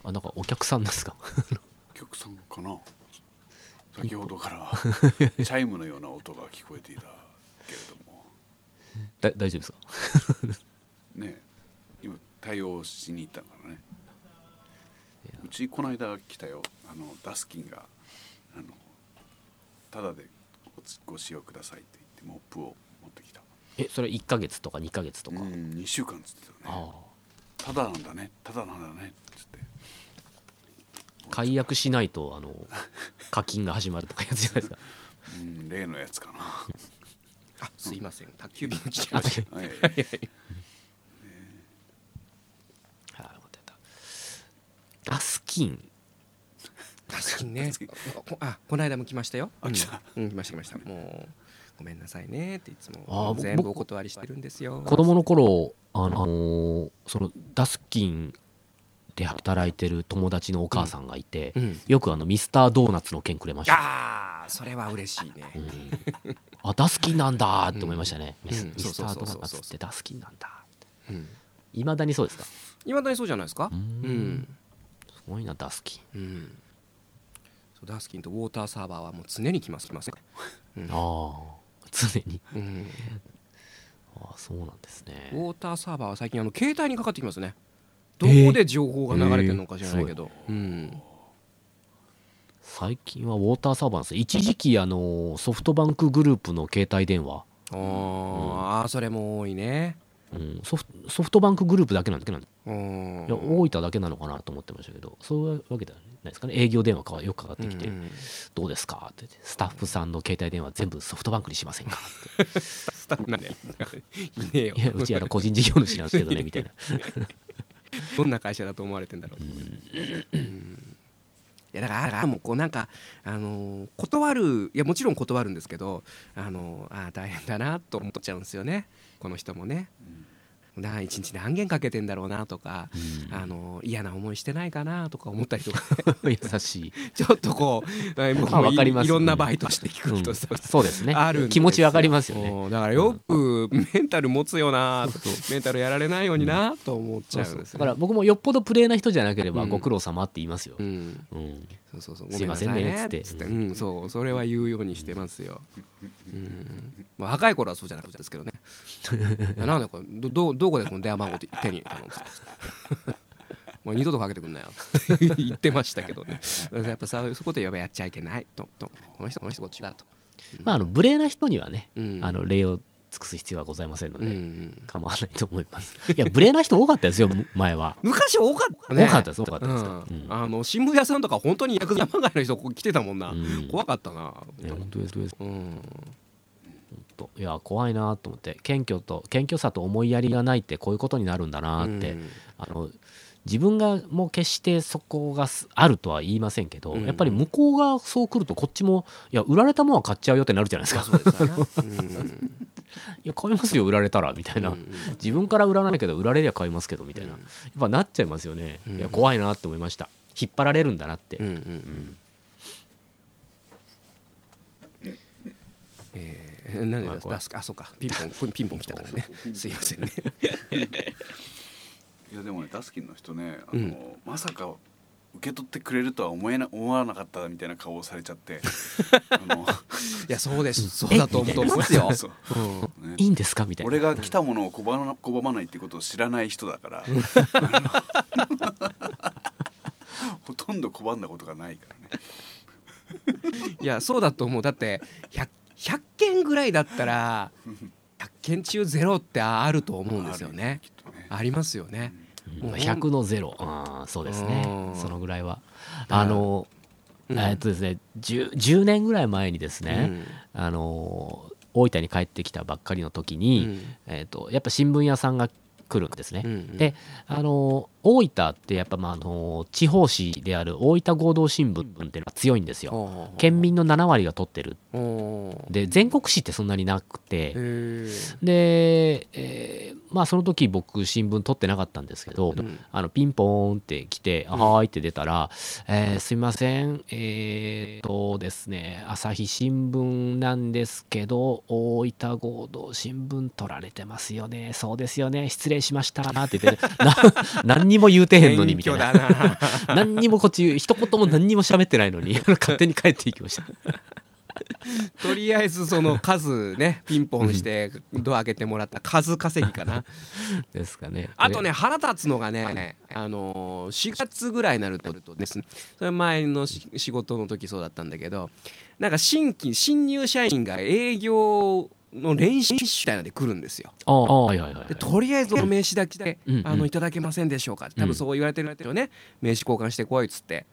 あなんかお客さんですか？お 客さんかな？先ほどから チャイムのような音が聞こえていたけれども。だ大丈夫ですか？ね今対応しに行ったからね。うちこの間来たよ。あのダスキンがあのただでご使用くださいって言ってモップを持ってきた。えそれ1ヶ月とか2ヶ月とか、うん2週間っつってたね。あただなんだね。ただなんだね。っつってあ解約しないとあの課金が始まるとかやつじゃないですか。うん例のやつかな。あすいません。宅急便が来てましたはい。はい。よかったよかったキン。ダスキンね。ダ スキン。こあこの間も来ましたよ。あ来た。うん、うん来ました来ました。もうごめんなさいねっていつも全部お僕断りしてるんですよ。子供の頃あのあのーそのダスキンで働いてる友達のお母さんがいて、うん。よくあのミスタードーナツの券くれました。ああそれは嬉しいね。うん。あダスキンなんだって思いましたね、ミスタードーナツってダスキンなんだうん。いまだにそうですか？いまだにそうじゃないですか？ううん。んすごいなダスキン。うん。そうダスキンとウォーターサーバーはもう常に来ます来ますうん。ああ常に。うん。ああそうなんですね。ウォーターサーバーは最近あの携帯にかかってきますねどこで情報が流れてるのか知らないけど、う。ん。最近はウォーターサーバーですよ。一時期あのソフトバンクグループの携帯電話、あーあーそれも多いね。うん、ソフソフトバンクグループだけなんだ。けど大分だけなのかなと思ってましたけど。そういうわけではないですかね。営業電話がよくかかってきて、うん。うんどうですかって言ってスタッフさんの携帯電話全部ソフトバンクにしませんか スタッフなんでいねえよ。いやうちあの個人事業主なんですけどねみたいな どんな会社だと思われてんだろう、うん。いやだからもうこうなんか、あのー断るいやもちろん断るんですけど、あのーあー大変だなと思っちゃうんですよね。この人もね。な一日何件かけてんだろうなとか、あのー嫌な思いしてないかなとか思ったりとか。優しい、ちょっとこうえー僕まあもわかりますいいろんなバイトして聞うんくとさ、そうですね。ある気持ちわかりますよね。だからよくメンタル持つよなメンタルやられないようになと思っちゃう。ん。ですよだから僕もよっぽどプレーな人じゃなければうんご苦労様って言いますよ。う、ん。うん。そうそうそう。すいませんねって。つって。うん。そうそれは言うようにしてますよ。うんまあ若い頃はそうじゃなかったですけどね。なんでこれ。どどどこでこの電話番号手手に入れたのつってもう二度とかけてくんなよ。言ってましたけどねやっぱさそこでやっぱやっちゃいけないと。とこの人この人こっちだとまああの無礼な人にはね、うんあの礼を尽くす必要はございませんのうんうで、ん構わないと思いますいや無礼な人多かったですよ前は昔多かったね多かったです多かったですうんうんあの新聞屋さんとか本当に山外の人ここ来てたもんな、うん怖かったな、いや本当です本当ですうんといや怖いなと思って謙虚と謙虚さと思いやりがないってこういうことになるんだなって、うん。あの自分がもう決してそこがすあるとは言いませんけど、うん。やっぱり向こうがそう来るとこっちもいや売られたもんは買っちゃうよってなるじゃないですか、いや買いますよ売られたらみたいな、うん自分から売らないけど売られりゃ買いますけどみたいな、うん。やっぱなっちゃいますよね、うんいや怖いなって思いました。引っ張られるんだなって、うんうんうんえー、何ですか？あそうか。ピンポンピンポン。来たからね。すいませんね。いやでもねダスキンの人ねあの、うん。まさか受け取ってくれるとは思えな思わなかったみたいな顔をされちゃって。あのいやそうです。そうだと思うと思いますよ。そう。うんねいいんですか？みたいな。俺が来たものを拒ま拒まないってことを知らない人だから。ほとんど拒んだことがないからね。いやそうだと思う。だって 100, 100件ぐらいだったら100件中ゼロってあると思うんですよね。ありますよね。うん。もう100の0あーそうですね。うん。そのぐらいは。あの、うん。えーっとですね 10, 10年ぐらい前にですね、うん。あの大分に帰ってきたばっかりの時に、うん。えーっとやっぱ新聞屋さんが来るんですね、うんうん。であの大分ってやっぱまああの地方紙である大分合同新聞っていうのが強いんですよ。県民の7割が取ってるで全国紙ってそんなになくて。で、えーまあその時僕新聞取ってなかったんですけど、うん。あのピンポーンって来て「うん。はーい」って出たら「えーすいません。えー、とですね朝日新聞なんですけど大分合同新聞取られてますよね。そうですよね。失礼しました」って言って、な何 にも言うてへんのにみたいな。何にもこっち一言も何にも喋ってないのに 勝手に帰っていきました。とりあえずその数ねピンポンしてドア開けてもらった数稼ぎかな。ですかね。あとね腹立つのがねあのー4月ぐらいになるとですね。それ前のし仕事の時そうだったんだけどなんか新規新入社員が営業の練習みたいなので来るんですよ。ああはいはいはいでとりあえずお名刺だけでうんうん。あのいただけませんでしょうか？多分そう言われてるよね。名刺交換してこいっつって。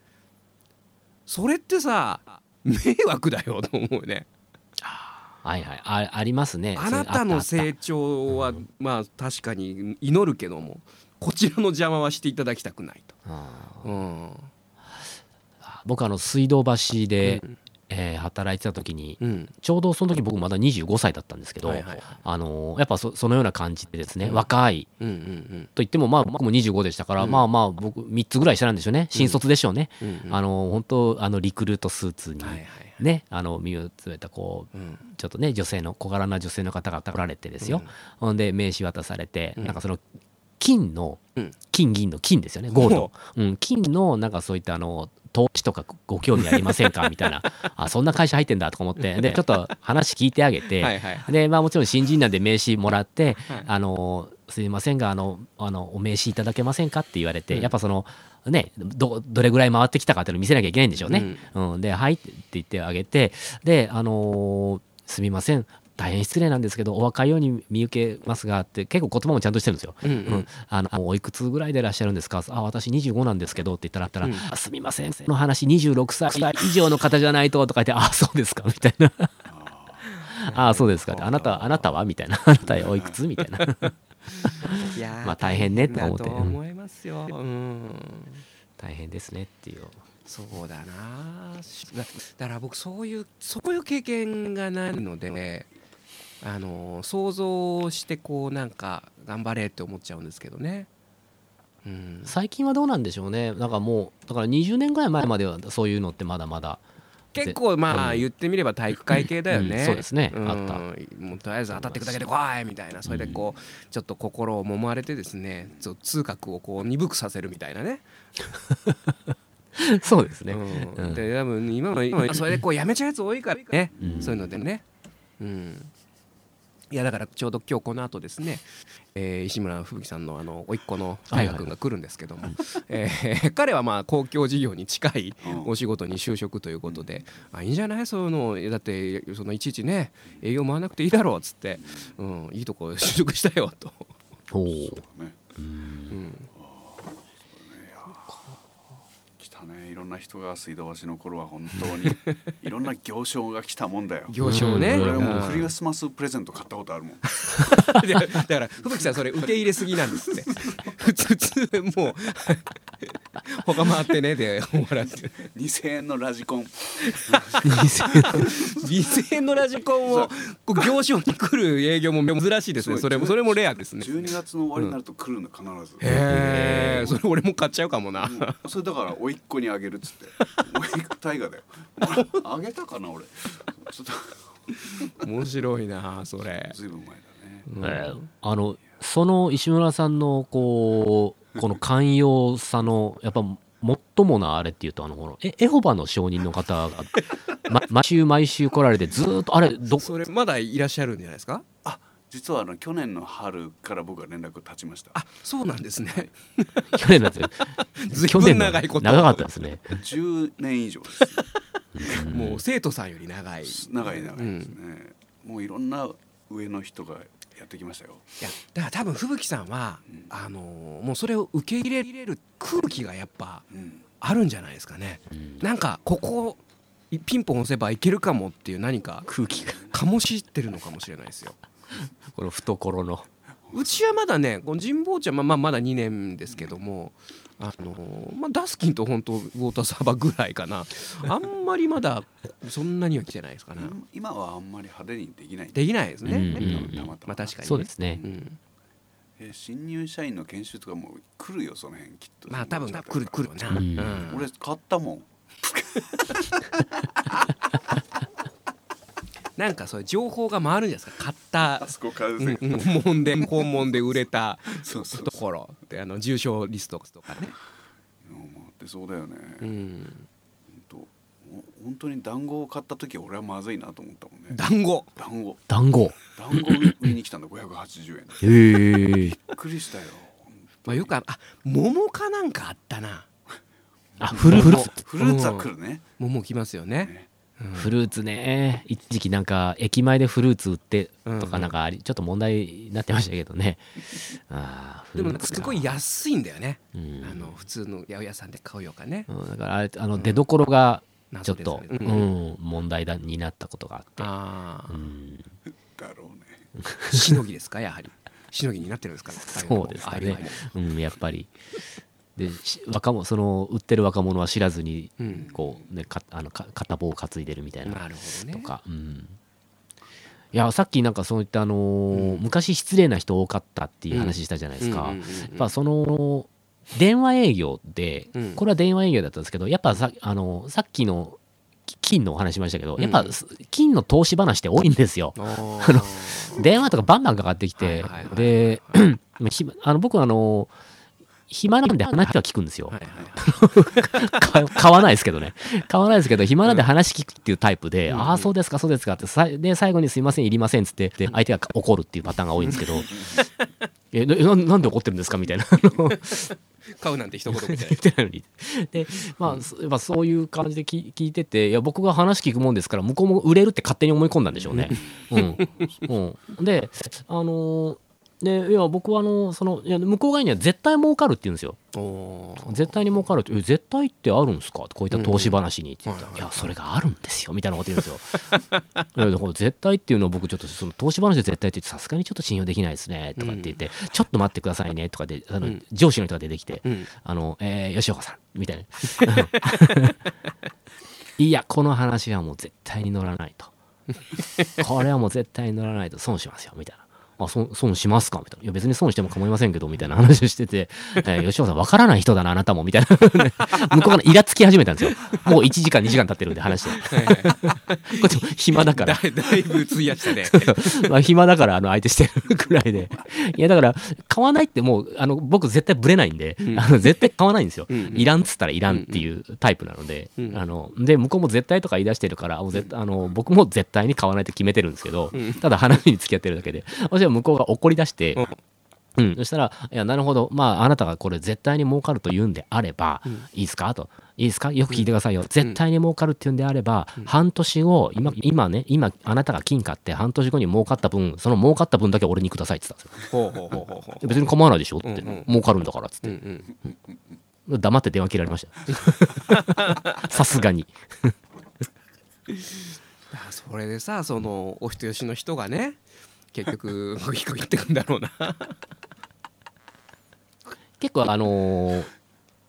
それってさ迷惑だよと思うよね。はいはい。あありますね。あなたの成長はまあ確かに祈るけどもこちらの邪魔はしていただきたくないと、うん、僕あの水道橋で、うんえー働いてた時にうん。ちょうどその時僕まだ25歳だったんですけど、はいはいはい。あのーやっぱそそのような感じでですね、若いうんうんと言ってもまあ僕も25でしたから、うん。まあまあ僕3つぐらい下なんでしょうね。新卒でしょうね、うんうん。あのー本当あのリクルートスーツにはいはいね、あの身を詰めたこううん。ちょっとね女性の小柄な女性の方が来られてですよ、ほんで名刺渡されて、うん。なんかその金のうん。金銀の金ですよねゴールド、う。ん、金のなんかそういったあの投資とかご興味ありませんか？みたいな。あそんな会社入ってんだとか思って。でちょっと話聞いてあげて、はいはいでまあもちろん新人なんで名刺もらって、はい。あのすいませんがあのあのお名刺いただけませんかって言われて、うん。やっぱそのねどどれぐらい回ってきたかっていうのを見せなきゃいけないんでしょうね。うん。で「はい」って言ってあげて。であのーすみません大変失礼なんですけどお若いように見受けますがって結構言葉もちゃんとしてるんですよ。うんううん。ん、あのおいくつぐらいでいらっしゃるんですか？あ私25なんですけどって言ったらったら、うん。あすみませんの話26歳以上の方じゃないととか言ってあそうですかみたいな。あそうですか。ってあなたあなたは？みたいな。あなたおいくつ？みたいな。いやー まあ大変ねと思って。思いますよ。うん。大変ですねっていう。そうだなだだから僕そういうそういう経験がないのであの想像してこうなんか頑張れって思っちゃうんですけどね。うん。最近はどうなんでしょうね。なんかもうだから20年ぐらい前まではそういうのってまだまだ。結構まあうん。言ってみれば体育会系だよね、うん。そうですね。ん。あった。もうとりあえず当たっていくだけで怖いみたいな。それでこうちょっと心を揉まれてですねちょ通覚をこう鈍くさせるみたいなね。そうですね、で多分今の今のそれでこうやめちゃうやつ多いからね、うん。そういうのでね、うん、いやだからちょうど今日この後ですね、えー石村吹雪さんのあの甥っ子の大河君が来るんですけども、えー彼はまあ公共事業に近いうん。お仕事に就職ということで、あいいんじゃない？そういうのだってそのいちいちね営業回らなくていいだろうっつって、うん、いいとこ就職したよと。おうん来たねいろんな人が水道橋の頃は本当に いろんな行商が来たもんだよ。行商ね、うん。俺はもううん。クリスマスプレゼント買ったことあるもん。だから吹雪さんそれ受け入れすぎなんですって。普通もう他回ってねで終わらせて。2000円のラジコン。美声のラジコンをこう業種に来る営業も珍しいですね。それもそれもレアですね。12月の終わりになると来るの必ず、へえそれ俺も買っちゃうかもな。もうそれだから甥っ子にあげるっつって。甥っ子大河だよ。あげたかな俺。ちょっと。面白いなそれ、ずいぶん前だね。うん。えーあのその石村さんのこうこの寛容さのやっぱ最もなあれっていうとあのほらえエホバの証人の方が、ま、毎週毎週来られてずーっとあれどそれまだいらっしゃるんじゃないですか？あ実はあの去年の春から僕は連絡立ちました。あそうなんですね。去年なんですよ去年長いこと。長かったですね。10年以上です。もう生徒さんより長い。い長い長いですね、もういろんな上の人がやってきましたよ。やだから多分吹雪さんは、うん。あのーもうそれを受け入れる空気がやっぱうん。あるんじゃないですかね。うん。なんかここピンポン押せばいけるかもっていう何か空気が。醸しってるのかもしれないですよ この懐の。うちはまだねこの神保町はまあまあまだ2年ですけどもあのーまあ、ダスキンと本当ウォーターサーバーぐらいかな。あんまりまだそんなには来てないですかね。今はあんまり派手にできない。できないですね、うん。うん。たまたま。まあ確かに、ね、そうですね。うん、え新入社員の研修とかも来るよその辺きっと。まあ多分来る来るよな、うん。うん。俺買ったもん なんかそういう情報が回るんじゃないですか。買ったあそこ買ううんぜ、うん訪問で訪問で売れたそうそうところであの重症リストとかね、うん回ってそうだよね、うん、ほんとほ本当に団子を買った時俺はまずいなと思ったもんね。団子。団子。団子。団子売りに来たんだ 580円へえ。びっくりしたよ。まあ、よくああ桃かなんかあったな。あフルフルーツ。フルーツは来るね、桃きますよね。ね。うんフルーツね。一時期なんか駅前でフルーツ売ってとうん。かなんかありちょっと問題になってましたけどね。あーでもすごい安いんだよね、うん。あの普通の八百屋さんで買うようかね、うんだからあれあの出どころがちょっと、うよねん問題だになったことがあって。ああ、うん。だろうね。しのぎですか？やはり。しのぎになってるんですか？ねそうですかね。うん、やっぱりでし若者その売ってる若者は知らずにうん。こう、ね、かあのか片棒を担いでるみたいななるほどね。とか、うん、いやさっきなんかそういったあのー昔失礼な人多かったっていう話したじゃないですか、うんうんうんうんやっぱその電話営業でうん。これは電話営業だったんですけどやっぱさあのさっきのき金のお話しましたけどやっぱうん金の投資話って多いんですよ。電話とかバンバンかかってきて、で ひあの僕はあの暇なんで話は聞くんですよ。はいはいか 買わないですけどね。買わないですけど、暇なんで話聞くっていうタイプで、うんああ、そうですか、そうですかって、さで、最後にすいません、いりませんっつって、で相手が怒るっていうパターンが多いんですけど、えなななんで怒ってるんですかみたいな。買うなんて一言みたい言ってないのに。で、まあ、そやっぱそういう感じで聞聞いてて、いや、僕が話聞くもんですから、向こうも売れるって勝手に思い込んだんでしょうね。うん。うん、で、あのーでいや僕はあのそのいや向こう側には絶対儲かるって言うんですよ。絶対に儲かるって、え絶対ってあるんですか？こういった投資話にって言ったら、うんいや、それがあるんですよ、みたいなこと言うんですよ。いやだから絶対っていうのは僕ちょっとその投資話で絶対って言って、さすがにちょっと信用できないですね、とかって言って、ちょっと待ってくださいね、とかで、あの、うん上司の人が出てきて、うんあの、えー吉岡さん、みたいな。いや、この話はもう絶対に乗らないと。これはもう絶対に乗らないと損しますよ、みたいな。あ損損しますか？みたいな。いや、別に損しても構いませんけど、みたいな話をしてて、えー吉岡さん、わからない人だな、あなたも、みたいな。向こうからイラつき始めたんですよ。もう1時間、2時間経ってるんで、話して。こっちも暇だから。だ だいぶ費やしたねまあ暇だからあの相手してるくらいで。いやだから買わないってもうあの僕絶対ブレないんで、うんあの絶対買わないんですよ、うんうんいらんっつったらいらんっていうタイプなので、うんあので向こうも絶対とか言い出してるからもう絶あの僕も絶対に買わないと決めてるんですけど、うんただ話に付き合ってるだけでそ向こうが怒り出して、うん。うん、そしたら、いや、なるほど、まあ、あなたがこれ絶対に儲かると言うんであれば、うん。いいですか？と、いいですか？よく聞いてくださいよ。絶対に儲かるって言うんであれば、半年後、今、今ね、今、あなたが金買って、半年後に儲かった分、その儲かった分だけ俺にくださいって言ったんですよ。ほうほうほうほうほいや別に構わないでしょ？って、うんうん。儲かるんだからっつっううんて、うん。黙って電話切られました。さすがに。それでさそのお人よしの人がね結局グイグイってくんだろうな。結構、あのー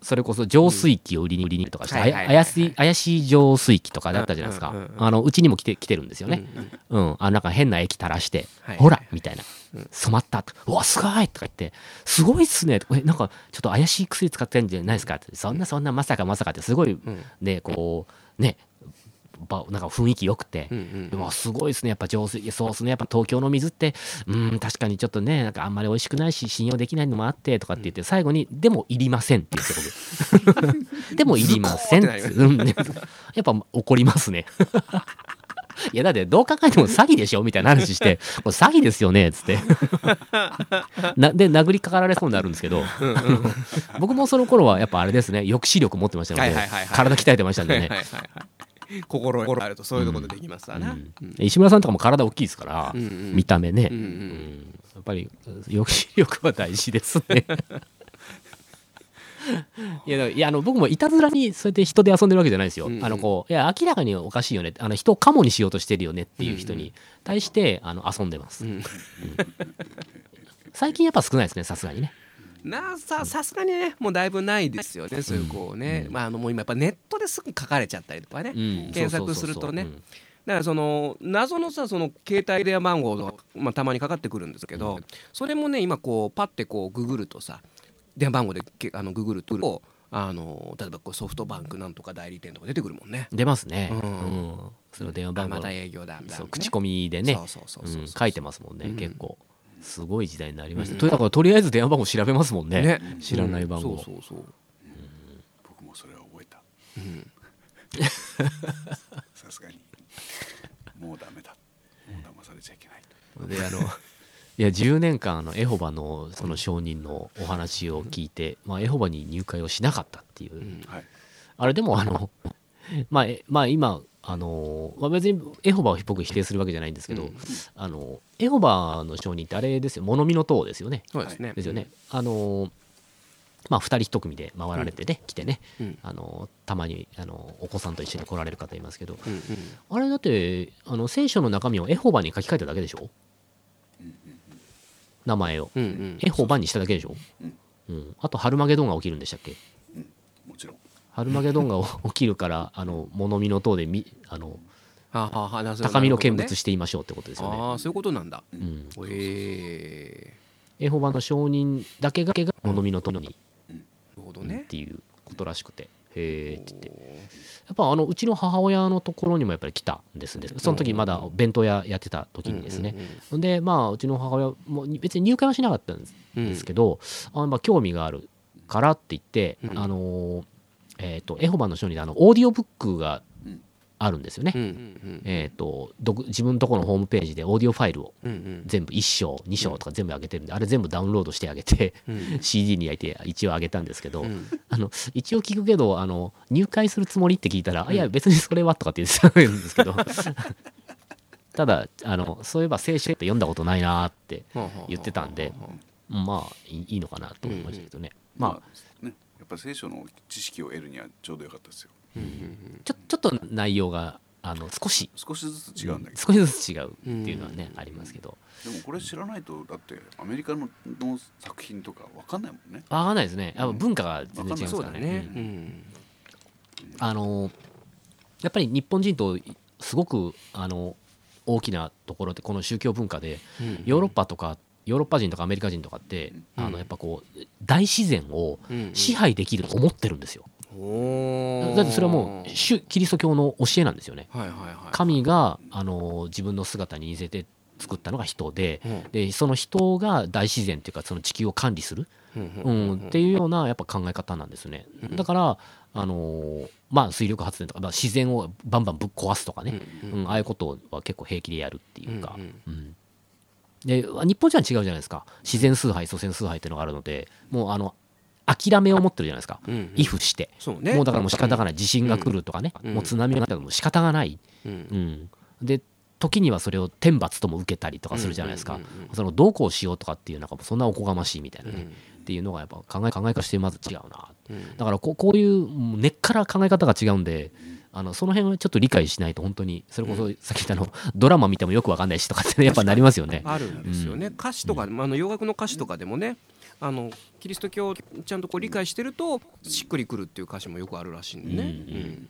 それこそ浄水器を売りに売りにとかして、はいはいはいはいあや怪しい怪しい浄水器とかだったじゃないですか、うんうんうんあのうちにも来て来てるんですよね、うんうんうん、あなんか変な液垂らして、はいほらみたいな、うん染まったと。うわすごいとか言ってすごいっすね。えなんかちょっと怪しい薬使ってんじゃないですかって。そんなそんなまさかまさかってすごいうん。ねこうねばなんか雰囲気良くて、うんうんうわすごいですね。やっぱ上水そうですね。やっぱ東京の水ってうん確かにちょっとねなんかあんまり美味しくないし信用できないのもあってとかって言って最後にでもいりませんって言って僕。でもいりませんって。ズコーうん。ねやっぱ怒りますね。いやだってどう考えても詐欺でしょ？みたいな話して。これ詐欺ですよね？っつって。なで殴りかかられそうになるんですけど。僕もその頃はやっぱあれですね。抑止力持ってましたので。体鍛えてましたんでね。はいはいはいはい心心あるとそういうところでできますわな、うん。石村さんとかも体大きいですから、うんうん。見た目ね、うんうん。うん。やっぱり抑止力は大事ですね。いやいやあの僕もいたずらにそうやって人で遊んでるわけじゃないですよ、うんうん。あのこういや明らかにおかしいよね。あの人をカモにしようとしてるよねっていう人に対してあの遊んでます、うん。最近やっぱ少ないですねさすがにねなささすがにねもうだいぶないですよね。そういうこうね、まあ、あのもう今やっぱネットですぐ書かれちゃったりとかね、うん。検索するとね。だからその謎のさその携帯電話番号が、まあ、たまにかかってくるんですけど、それもね今こうパッてこうググるとさ電話番号でけあのググるとあの例えばこうソフトバンクなんとか代理店とか出てくるもんね。うん出ますね、ううん。んその電話あ番号また営業だみたいなね。口コミでね。そうそうそうそう。うん。書いてますもんね、うん。結構すごい時代になりました、うん。とだからとりあえず電話番号調べますもんね。ね。知らない番号、うん。そうそうそう。僕もそれは覚えた。うん。さすがに。もうダメだ。もう騙されちゃいけないであのいや10年間あのエホバのその証人のお話を聞いて、まあ、エホバに入会をしなかったっていう、うん。はい。あれでもあのまあ、えまあ今あの、まあ、別にエホバを僕否定するわけじゃないんですけど、うんあのエホバの証人ってあれですよ。物見の塔ですよね。そうですね。ですよね、あのまあ2人1組で回られてね、来てねうん。あのたまにあのお子さんと一緒に来られる方いますけど。うんうん。あれだってあの聖書の中身をエホバに書き換えただけでしょ？名前を。うんうん。エホバにしただけでしょ、うんうん、あとハルマゲドンが起きるんでしたっけ？もちろんハルマゲドンが起きるから あの物見の塔でみあの高みの見物していましょうってことですよね。ああそういうことなんだ。うん、へえ。エホバの証人だけが物見の塔になるほどっねていうことらしくて。へえって言って。やっぱあのうちの母親のところにもやっぱり来たんですね。その時まだ弁当屋やってた時にですね、でまあうちの母親も別に入会はしなかったんですけど、あのまあ興味があるからって言って、うん。あのーえっ、とエホバの書にあのオーディオブックがうんあるんですよね。うん。うんえっ、と独自分のところのホームページでオーディオファイルをうんうん。全部1章2章とか全部上げてるんで、あれ全部ダウンロードしてあげて、うん。CD に焼いて一応上げたんですけど、うん。あの一応聞くけどあの入会するつもりって聞いたら、いや別にそれはとかって言ってたんですけど ただあのそういえば聖書って読んだことないなーって言ってたんでまあいいのかなと思いましたけどね、まあねやっぱ聖書の知識を得るにはちょうどよかったですよ。ちょちょっと内容があの少し。少しずつ違うんだけど、少しずつ違うっていうのはね、ありますけど。でもこれ知らないとだってアメリカのの作品とかわかんないもんね。分かんないですね。やっぱ文化が全然違いますからねうんね。うん。あのやっぱり日本人とすごくあの大きなところでこの宗教文化でうん。ヨーロッパとかヨーロッパ人とかアメリカ人とかって、うん。あのやっぱこう大自然をうん支配できると思ってるんですよ。おー。だってそれはもう主キリスト教の教えなんですよね。はいはいはい神があの自分の姿に似せて作ったのが人でうん。でその人が大自然っていうかその地球を管理する、うんうんっていうようなやっぱ考え方なんですね。だからあのまあ水力発電とか、まあ、自然をバンバンぶっ壊すとかね、うんああいうことは結構平気でやるっていうか、うんうん。うんで日本人は違うじゃないですか。自然崇拝祖先崇拝っていうのがあるのでもうあの諦めを持ってるじゃないですか、うんうん。して、ね。もうだからもう仕方がない。地震が来るとかね、うん。もう津波が来たらもう仕方がない、うん。うん、で時にはそれを天罰とも受けたりとかするじゃないですか、そのどうこうしようとかっていうなんかもうそんなおこがましいみたいなね、うん。っていうのがやっぱ考え考え方してまず違うな。うん。だからこうこういう根っから考え方が違うんであのその辺はちょっと理解しないと本当にそれこそさっき言ったあのドラマ見てもよくわかんないしとかってやっぱなりますよね。あるんですよね、歌詞とか、まああの洋楽の歌詞とかでもねあのキリスト教をちゃんとこう理解してるとしっくりくるっていう歌詞もよくあるらしいんでね、うんうん。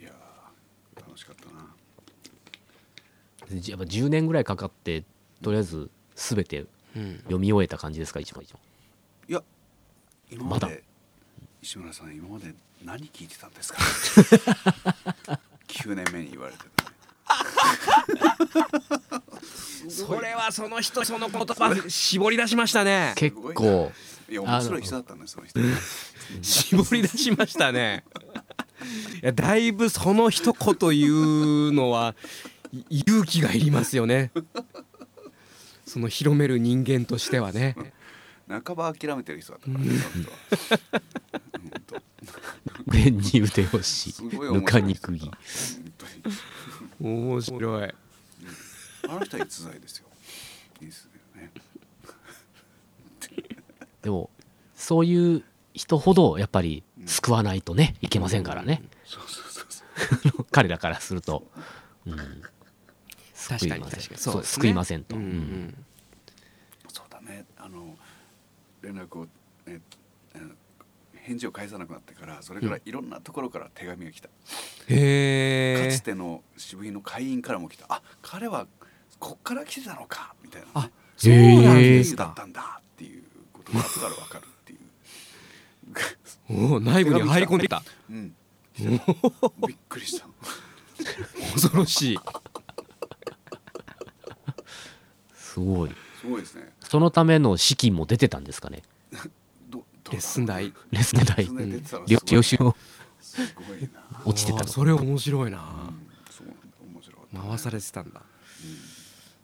いやー楽しかったな。やっぱ10年ぐらいかかってとりあえず全てうん。読み終えた感じですか？一番一番いや今ままだ？で石村さん今まで何聞いてたんですか？9年目に言われてたね それはその人その言葉絞り出しましたね。結構。いや面白い人だったんですその人。絞り出しましたね。いやだいぶその一言言うのはい勇気がいりますよね。その広める人間としてはね。半ば諦めてる人だったからね弁に腕押しぬか面白いに釘本当に面白い。あの人は逸材ですよ。いいですね。でもそういう人ほどやっぱり救わないとねいけませんからね。そうそうそうそう。彼らからすると、うん、確かに確かに。そうね。救いませんと、うんううん。んそうだね。あの連絡を、ね、返事を返さなくなってからそれからいろんなところから手紙が来た、へえかつての渋谷の会員からも来た。あ彼はこっから来てたのかみたいな、ね、あそうなんですかだったんだっていうことが後から分かるっていう。おお内部に入り込んでいた。うん。びっくりした恐ろしい。すごい。すごいですね。そのための資金も出てたんですかね レッスン代レッスン代レッスン代出てたらす領収を。落ちてたそれ面白いな。回されてたんだ。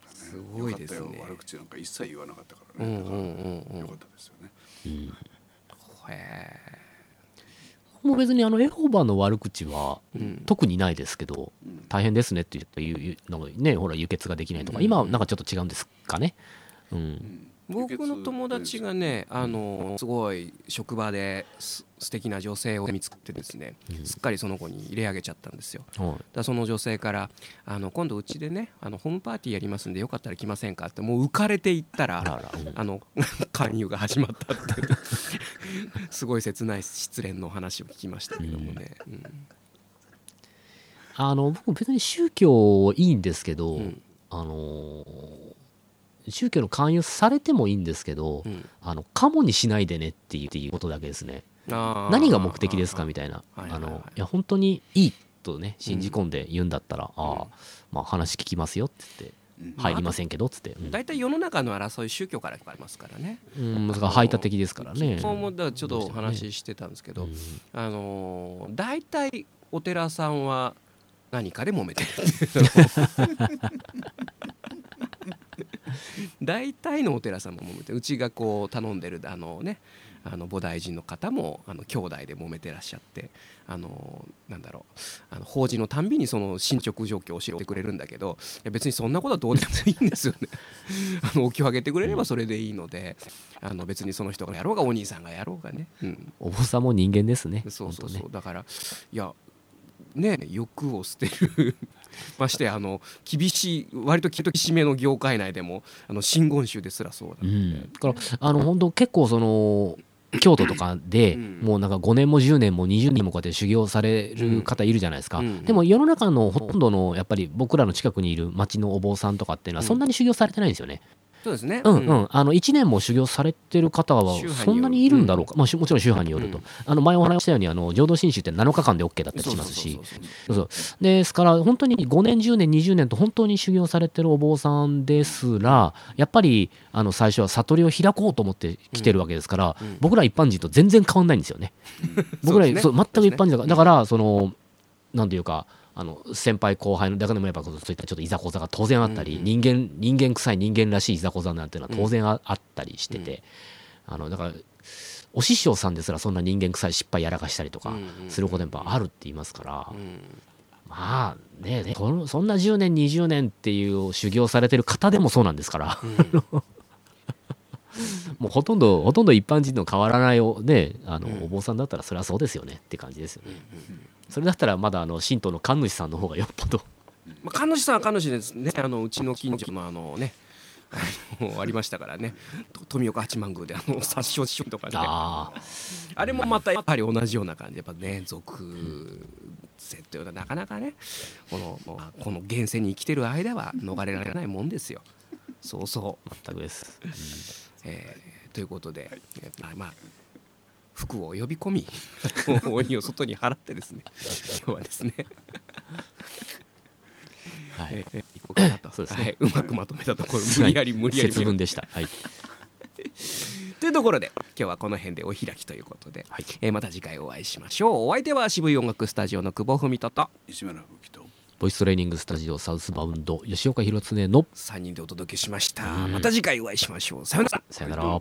すごいですね。よかったよ。悪口なんか一切言わなかったからね、うんうんうんうん。よかったですよね。へもう別にあのエホバの悪口はえうん。特にないですけどうん。大変ですねって言って言うなんかねほら輸血ができないとか。今はなんかちょっと違うんですかね。うん僕の友達がねあのすごい職場です素敵な女性を見つけてですね、すっかりその子に入れ上げちゃったんですよ。はい。だその女性からあの今度うちでねあのホームパーティーやりますんでよかったら来ませんかってもう浮かれていったらあの 勧誘が始まったって すごい切ない失恋の話を聞きましたけどもね、うん。あの僕別に宗教いいんですけど、うん。あのー宗教の勧誘されてもいいんですけど、うん。あのカモにしないでねっていうっていうことだけですね。何が目的ですかみたいな。はいはいはい。あのいや本当にいいとね信じ込んで言うんだったら、ああまあ話聞きますよって言ってうん。入りませんけどっつって、うん。大体世の中の争い宗教からありますからね。うん、だから排他的ですからね。昨日もだちょっとお話ししてたんですけど、うん。あのー大体お寺さんは何かで揉めてる 大体のお寺さんも揉めてるうちがこう頼んでるあのねあの菩提寺の方もあの兄弟で揉めてらっしゃってあのなんだろうあの法事のたんびにその進捗状況を教えてくれるんだけどいや別にそんなことはどうでもいいんですよね。あのお経をあげてくれればそれでいいのであの別にその人がやろうがお兄さんがやろうがね、うん、お坊さんも人間ですね。そうそうそう、本だからいやね欲を捨てるましてあの厳しい割と厳しめの業界内でもあの真言宗ですらそうだうん、だからあの本当結構その京都とかで、うん。もうなんか5年も10年も20年もこうやって修行される方いるじゃないですか、うん。でも世の中のほとんどのやっぱり僕らの近くにいる町のお坊さんとかっていうのはそんなに修行されてないんですよね。そうですね。うんうん、あの1年も修行されてる方はそんなにいるんだろうか、まあ、しもちろん宗派によると、うん。あの前お話ししたようにあの浄土真宗って7日間で OK だったりしますし。ですから本当に5年10年20年と本当に修行されてるお坊さんですらやっぱりあの最初は悟りを開こうと思って来てるわけですから、うん。僕ら一般人と全然変わんないんですよね。僕らそう全く一般人だからだからそのなんていうかあの先輩後輩の中でもやっぱそういったちょっといざこざが当然あったり、うんうん人間人間臭い人間らしいいざこざなんていうのは当然あ,、あったりしてて、あのだからお師匠さんですらそんな人間臭い失敗やらかしたりとかうんうんすることやっぱあるって言いますから、うん。まあねねそんな10年20年っていう修行されてる方でもそうなんですから、もうほとんどほとんど一般人の変わらないお,、ね、あのうん。お坊さんだったらそれはそうですよねって感じですよね。それだったらまだあの神道の神主さんの方がよっぽど。まあ、神主さんは神主ですね。あのうちの近所のあのね ありましたからね。と富岡八幡宮であの殺傷師匠とかね。あれもまたやっぱり同じような感じ。やっぱね俗性というのはなかなかねこのこの現世に生きてる間は逃れられないもんですよ。そうそう。全くです。えーということで、えーまあまあ服を呼び込み 鬼を外に払ってですね 今日はですね、はい。えー行こうかなと。そうですね。はい。うまくまとめたところ無理やり無理やり。節分でした。はい。というところで今日はこの辺でお開きということで、はい。えーまた次回お会いしましょう。お相手は渋い音楽スタジオの久保文人と。石村吹とボイストレーニングスタジオサウスバウンド吉岡弘恒の3人でお届けしました。うん。また次回お会いしましょう。さようなら。さよなら。